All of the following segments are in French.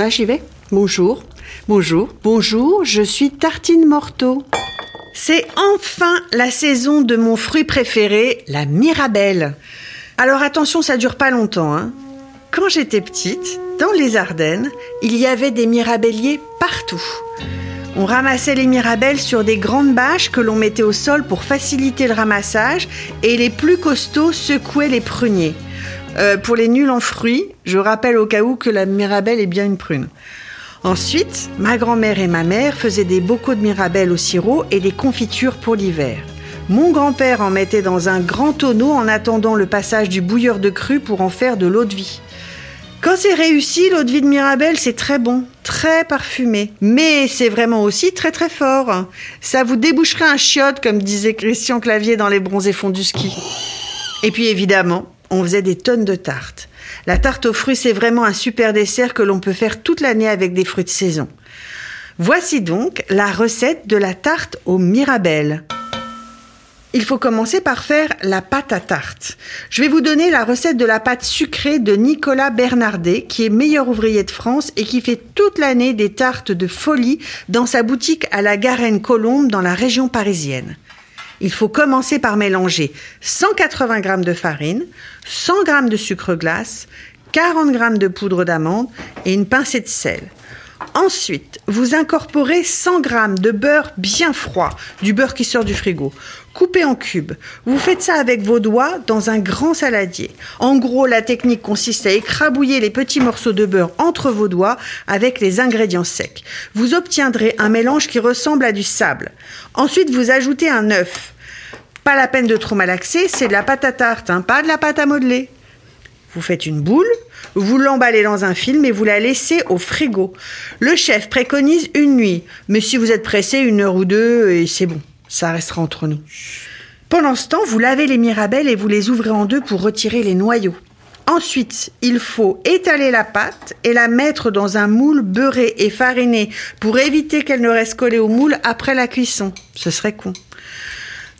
Ah, j'y vais. Bonjour. Bonjour. Bonjour, je suis Tartine Morteau. C'est enfin la saison de mon fruit préféré, la mirabelle. Alors attention, ça dure pas longtemps. Hein. Quand j'étais petite, dans les Ardennes, il y avait des mirabelliers partout. On ramassait les mirabelles sur des grandes bâches que l'on mettait au sol pour faciliter le ramassage et les plus costauds secouaient les pruniers. Euh, pour les nuls en fruits, je rappelle au cas où que la mirabelle est bien une prune. Ensuite, ma grand-mère et ma mère faisaient des bocaux de mirabelle au sirop et des confitures pour l'hiver. Mon grand-père en mettait dans un grand tonneau en attendant le passage du bouilleur de cru pour en faire de l'eau de vie. Quand c'est réussi, l'eau de vie de Mirabelle, c'est très bon, très parfumé. Mais c'est vraiment aussi très très fort. Ça vous déboucherait un chiotte, comme disait Christian Clavier dans Les bronzés fonds du ski. Et puis évidemment, on faisait des tonnes de tartes. La tarte aux fruits, c'est vraiment un super dessert que l'on peut faire toute l'année avec des fruits de saison. Voici donc la recette de la tarte aux mirabelles. Il faut commencer par faire la pâte à tarte. Je vais vous donner la recette de la pâte sucrée de Nicolas Bernardet, qui est meilleur ouvrier de France et qui fait toute l'année des tartes de folie dans sa boutique à la Garenne Colombe dans la région parisienne. Il faut commencer par mélanger 180 g de farine, 100 g de sucre glace, 40 g de poudre d'amande et une pincée de sel. Ensuite, vous incorporez 100 g de beurre bien froid, du beurre qui sort du frigo, coupé en cubes. Vous faites ça avec vos doigts dans un grand saladier. En gros, la technique consiste à écrabouiller les petits morceaux de beurre entre vos doigts avec les ingrédients secs. Vous obtiendrez un mélange qui ressemble à du sable. Ensuite, vous ajoutez un œuf. Pas la peine de trop malaxer, c'est de la pâte à tarte, hein, pas de la pâte à modeler. Vous faites une boule, vous l'emballez dans un film et vous la laissez au frigo. Le chef préconise une nuit, mais si vous êtes pressé, une heure ou deux, c'est bon, ça restera entre nous. Pendant ce temps, vous lavez les mirabelles et vous les ouvrez en deux pour retirer les noyaux. Ensuite, il faut étaler la pâte et la mettre dans un moule beurré et fariné pour éviter qu'elle ne reste collée au moule après la cuisson. Ce serait con.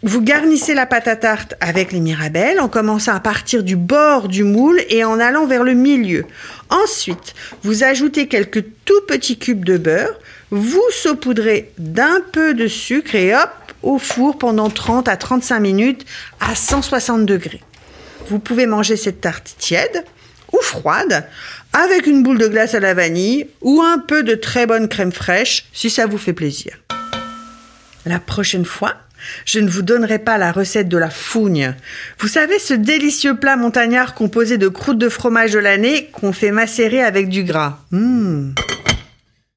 Vous garnissez la pâte à tarte avec les mirabelles en commençant à partir du bord du moule et en allant vers le milieu. Ensuite, vous ajoutez quelques tout petits cubes de beurre, vous saupoudrez d'un peu de sucre et hop, au four pendant 30 à 35 minutes à 160 degrés. Vous pouvez manger cette tarte tiède ou froide avec une boule de glace à la vanille ou un peu de très bonne crème fraîche si ça vous fait plaisir. La prochaine fois, je ne vous donnerai pas la recette de la fougne. Vous savez ce délicieux plat montagnard composé de croûtes de fromage de l'année qu'on fait macérer avec du gras. Mmh.